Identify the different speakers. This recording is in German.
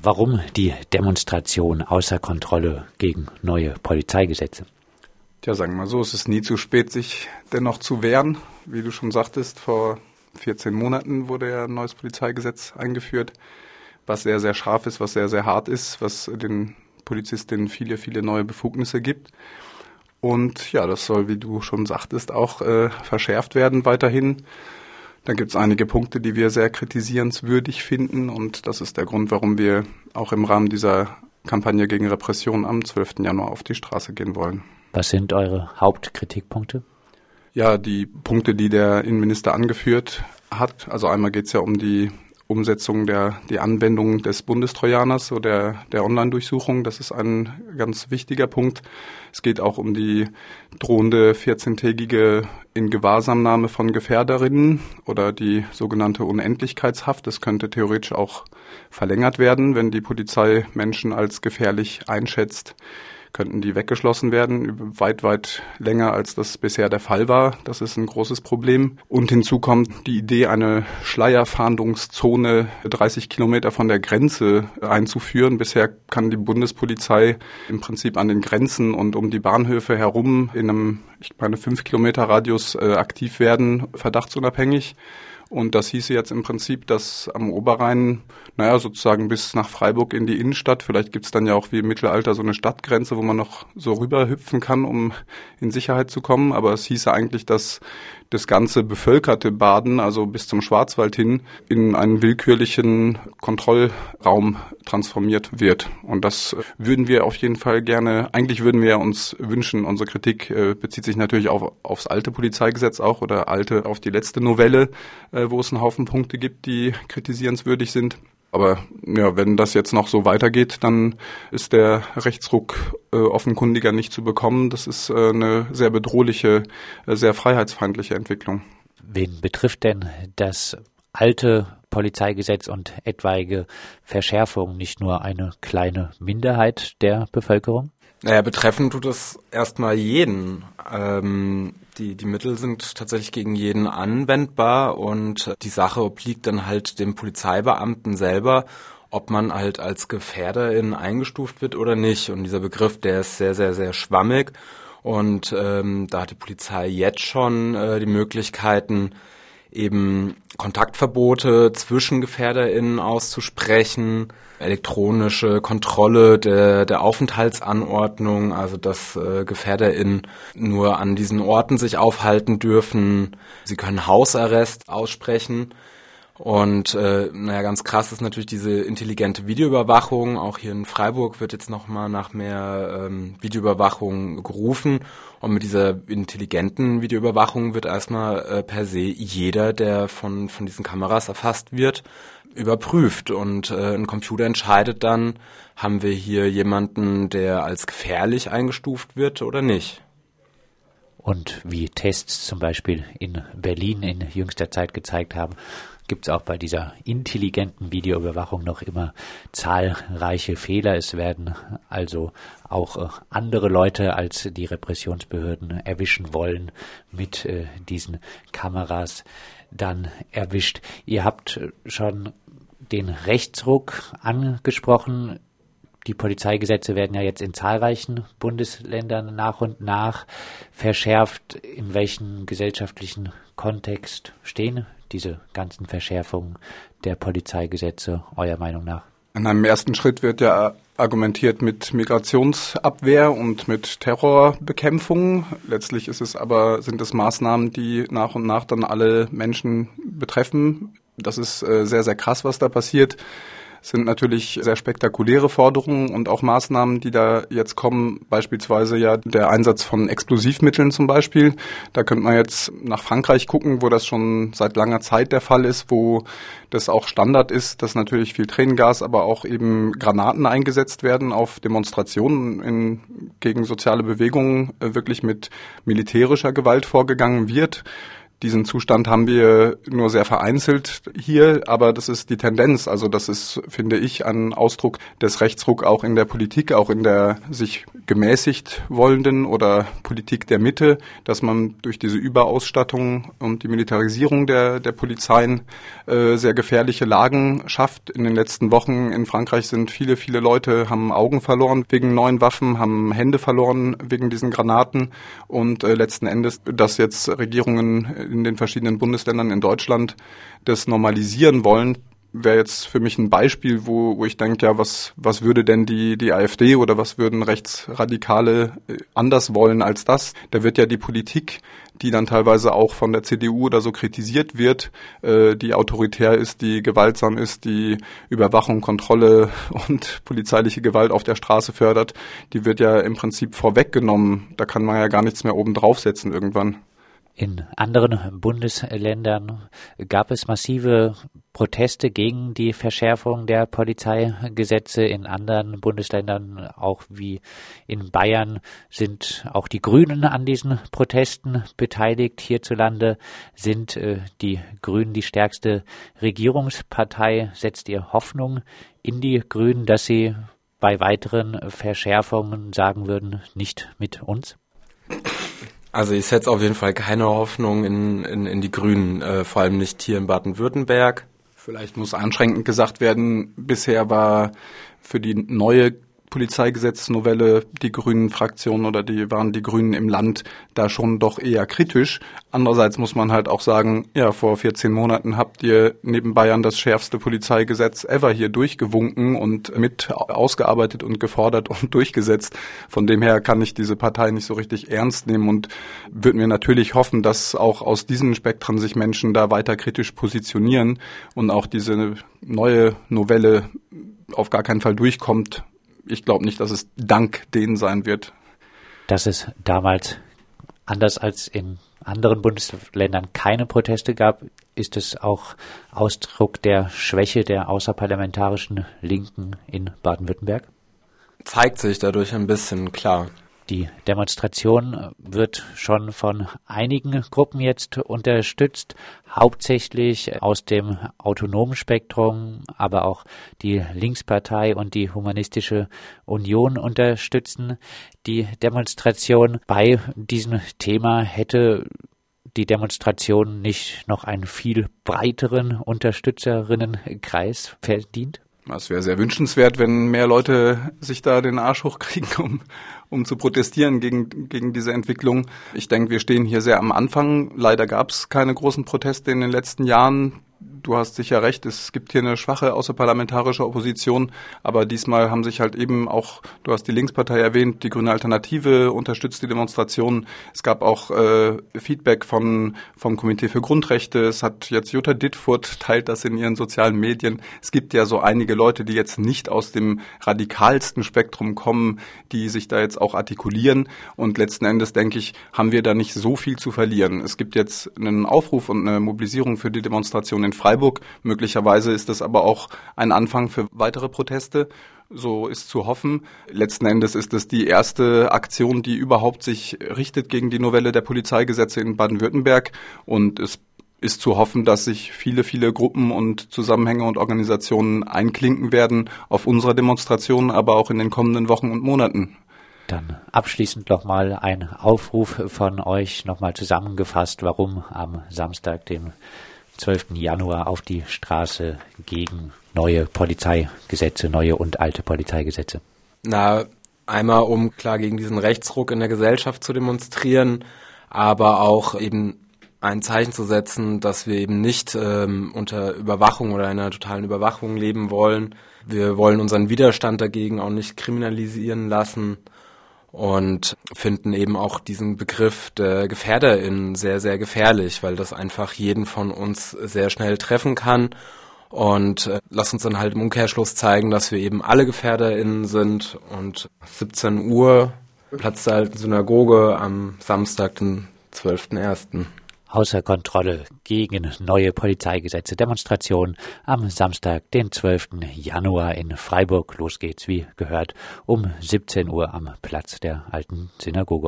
Speaker 1: Warum die Demonstration außer Kontrolle gegen neue Polizeigesetze?
Speaker 2: Tja, sagen wir mal so, es ist nie zu spät, sich dennoch zu wehren. Wie du schon sagtest, vor 14 Monaten wurde ja ein neues Polizeigesetz eingeführt, was sehr, sehr scharf ist, was sehr, sehr hart ist, was den Polizistinnen viele, viele neue Befugnisse gibt. Und ja, das soll, wie du schon sagtest, auch äh, verschärft werden weiterhin. Da gibt es einige Punkte, die wir sehr kritisierenswürdig finden und das ist der Grund, warum wir auch im Rahmen dieser Kampagne gegen Repression am 12. Januar auf die Straße gehen wollen.
Speaker 1: Was sind eure Hauptkritikpunkte?
Speaker 2: Ja, die Punkte, die der Innenminister angeführt hat. Also einmal geht es ja um die Umsetzung der die Anwendung des Bundestrojaners oder der, der Online-Durchsuchung. Das ist ein ganz wichtiger Punkt. Es geht auch um die drohende 14-tägige Ingewahrsamnahme von Gefährderinnen oder die sogenannte Unendlichkeitshaft. Das könnte theoretisch auch verlängert werden, wenn die Polizei Menschen als gefährlich einschätzt könnten die weggeschlossen werden, weit, weit länger als das bisher der Fall war. Das ist ein großes Problem. Und hinzu kommt die Idee, eine Schleierfahndungszone 30 Kilometer von der Grenze einzuführen. Bisher kann die Bundespolizei im Prinzip an den Grenzen und um die Bahnhöfe herum in einem, ich meine, fünf Kilometer Radius äh, aktiv werden, verdachtsunabhängig. Und das hieße jetzt im Prinzip, dass am Oberrhein, naja, sozusagen bis nach Freiburg in die Innenstadt, vielleicht gibt's dann ja auch wie im Mittelalter so eine Stadtgrenze, wo man noch so rüberhüpfen kann, um in Sicherheit zu kommen. Aber es hieße eigentlich, dass das ganze bevölkerte Baden, also bis zum Schwarzwald hin, in einen willkürlichen Kontrollraum transformiert wird. Und das würden wir auf jeden Fall gerne, eigentlich würden wir uns wünschen, unsere Kritik äh, bezieht sich natürlich auf, aufs alte Polizeigesetz auch oder alte auf die letzte Novelle, äh, wo es einen Haufen Punkte gibt, die kritisierenswürdig sind. Aber ja, wenn das jetzt noch so weitergeht, dann ist der Rechtsruck äh, offenkundiger nicht zu bekommen. Das ist äh, eine sehr bedrohliche, äh, sehr freiheitsfeindliche Entwicklung.
Speaker 1: Wen betrifft denn das alte Polizeigesetz und etwaige Verschärfung nicht nur eine kleine Minderheit der Bevölkerung?
Speaker 3: Naja, betreffen tut es erstmal jeden. Ähm, die, die Mittel sind tatsächlich gegen jeden anwendbar und die Sache obliegt dann halt dem Polizeibeamten selber, ob man halt als Gefährderin eingestuft wird oder nicht. Und dieser Begriff, der ist sehr, sehr, sehr schwammig. Und ähm, da hat die Polizei jetzt schon äh, die Möglichkeiten, eben Kontaktverbote zwischen GefährderInnen auszusprechen, elektronische Kontrolle der, der Aufenthaltsanordnung, also dass äh, GefährderInnen nur an diesen Orten sich aufhalten dürfen. Sie können Hausarrest aussprechen. Und äh, naja, ganz krass ist natürlich diese intelligente Videoüberwachung. Auch hier in Freiburg wird jetzt nochmal nach mehr ähm, Videoüberwachung gerufen. Und mit dieser intelligenten Videoüberwachung wird erstmal äh, per se jeder, der von, von diesen Kameras erfasst wird, überprüft. Und äh, ein Computer entscheidet dann, haben wir hier jemanden, der als gefährlich eingestuft wird oder nicht.
Speaker 1: Und wie Tests zum Beispiel in Berlin in jüngster Zeit gezeigt haben, gibt es auch bei dieser intelligenten Videoüberwachung noch immer zahlreiche Fehler. Es werden also auch äh, andere Leute als die Repressionsbehörden erwischen wollen mit äh, diesen Kameras dann erwischt. Ihr habt schon den Rechtsruck angesprochen. Die Polizeigesetze werden ja jetzt in zahlreichen Bundesländern nach und nach verschärft. In welchem gesellschaftlichen Kontext stehen diese ganzen Verschärfungen der Polizeigesetze eurer Meinung nach?
Speaker 2: In einem ersten Schritt wird ja argumentiert mit Migrationsabwehr und mit Terrorbekämpfung. Letztlich ist es aber, sind es Maßnahmen, die nach und nach dann alle Menschen betreffen. Das ist äh, sehr, sehr krass, was da passiert sind natürlich sehr spektakuläre Forderungen und auch Maßnahmen, die da jetzt kommen, beispielsweise ja der Einsatz von Explosivmitteln zum Beispiel. Da könnte man jetzt nach Frankreich gucken, wo das schon seit langer Zeit der Fall ist, wo das auch Standard ist, dass natürlich viel Tränengas, aber auch eben Granaten eingesetzt werden auf Demonstrationen in, gegen soziale Bewegungen, äh, wirklich mit militärischer Gewalt vorgegangen wird. Diesen Zustand haben wir nur sehr vereinzelt hier, aber das ist die Tendenz. Also das ist, finde ich, ein Ausdruck des Rechtsruck auch in der Politik, auch in der sich gemäßigt wollenden oder Politik der Mitte, dass man durch diese Überausstattung und die Militarisierung der, der Polizeien äh, sehr gefährliche Lagen schafft. In den letzten Wochen in Frankreich sind viele, viele Leute, haben Augen verloren wegen neuen Waffen, haben Hände verloren wegen diesen Granaten und äh, letzten Endes, dass jetzt Regierungen in den verschiedenen Bundesländern in Deutschland das normalisieren wollen, wäre jetzt für mich ein Beispiel, wo, wo ich denke, ja, was, was würde denn die, die AfD oder was würden Rechtsradikale äh, anders wollen als das? Da wird ja die Politik, die dann teilweise auch von der CDU oder so kritisiert wird, äh, die autoritär ist, die gewaltsam ist, die Überwachung, Kontrolle und polizeiliche Gewalt auf der Straße fördert, die wird ja im Prinzip vorweggenommen. Da kann man ja gar nichts mehr oben draufsetzen irgendwann.
Speaker 1: In anderen Bundesländern gab es massive Proteste gegen die Verschärfung der Polizeigesetze. In anderen Bundesländern, auch wie in Bayern, sind auch die Grünen an diesen Protesten beteiligt. Hierzulande sind äh, die Grünen die stärkste Regierungspartei. Setzt ihr Hoffnung in die Grünen, dass sie bei weiteren Verschärfungen sagen würden, nicht mit uns?
Speaker 3: Also ich setze auf jeden Fall keine Hoffnung in, in, in die Grünen, äh, vor allem nicht hier in Baden-Württemberg.
Speaker 2: Vielleicht muss einschränkend gesagt werden, bisher war für die neue Polizeigesetznovelle die Grünen Fraktion oder die waren die Grünen im Land da schon doch eher kritisch. Andererseits muss man halt auch sagen, ja, vor 14 Monaten habt ihr neben Bayern das schärfste Polizeigesetz ever hier durchgewunken und mit ausgearbeitet und gefordert und durchgesetzt. Von dem her kann ich diese Partei nicht so richtig ernst nehmen und würden wir natürlich hoffen, dass auch aus diesen Spektren sich Menschen da weiter kritisch positionieren und auch diese neue Novelle auf gar keinen Fall durchkommt, ich glaube nicht, dass es dank denen sein wird.
Speaker 1: Dass es damals anders als in anderen Bundesländern keine Proteste gab, ist es auch Ausdruck der Schwäche der außerparlamentarischen Linken in Baden-Württemberg?
Speaker 3: Zeigt sich dadurch ein bisschen klar.
Speaker 1: Die Demonstration wird schon von einigen Gruppen jetzt unterstützt, hauptsächlich aus dem autonomen Spektrum, aber auch die Linkspartei und die Humanistische Union unterstützen die Demonstration. Bei diesem Thema hätte die Demonstration nicht noch einen viel breiteren Unterstützerinnenkreis verdient?
Speaker 2: Es wäre sehr wünschenswert, wenn mehr Leute sich da den Arsch hochkriegen, um, um zu protestieren gegen, gegen diese Entwicklung. Ich denke, wir stehen hier sehr am Anfang. Leider gab es keine großen Proteste in den letzten Jahren du hast sicher recht, es gibt hier eine schwache außerparlamentarische Opposition, aber diesmal haben sich halt eben auch, du hast die Linkspartei erwähnt, die Grüne Alternative unterstützt die Demonstrationen. Es gab auch äh, Feedback von, vom Komitee für Grundrechte. Es hat jetzt Jutta Dittfurt teilt das in ihren sozialen Medien. Es gibt ja so einige Leute, die jetzt nicht aus dem radikalsten Spektrum kommen, die sich da jetzt auch artikulieren. Und letzten Endes, denke ich, haben wir da nicht so viel zu verlieren. Es gibt jetzt einen Aufruf und eine Mobilisierung für die Demonstration in Freiburg. Möglicherweise ist das aber auch ein Anfang für weitere Proteste. So ist zu hoffen. Letzten Endes ist es die erste Aktion, die überhaupt sich richtet gegen die Novelle der Polizeigesetze in Baden-Württemberg. Und es ist zu hoffen, dass sich viele, viele Gruppen und Zusammenhänge und Organisationen einklinken werden auf unserer Demonstration, aber auch in den kommenden Wochen und Monaten.
Speaker 1: Dann abschließend nochmal ein Aufruf von euch nochmal zusammengefasst, warum am Samstag, dem 12. Januar auf die Straße gegen neue Polizeigesetze, neue und alte Polizeigesetze?
Speaker 3: Na, einmal um klar gegen diesen Rechtsruck in der Gesellschaft zu demonstrieren, aber auch eben ein Zeichen zu setzen, dass wir eben nicht ähm, unter Überwachung oder einer totalen Überwachung leben wollen. Wir wollen unseren Widerstand dagegen auch nicht kriminalisieren lassen und finden eben auch diesen Begriff der GefährderInnen sehr, sehr gefährlich, weil das einfach jeden von uns sehr schnell treffen kann. Und äh, lass uns dann halt im Umkehrschluss zeigen, dass wir eben alle GefährderInnen sind. Und 17 Uhr Platz der alten Synagoge am Samstag, den 12.01
Speaker 1: außer Kontrolle gegen neue Polizeigesetze Demonstration am Samstag, den 12. Januar in Freiburg. Los geht's, wie gehört, um 17 Uhr am Platz der alten Synagoge.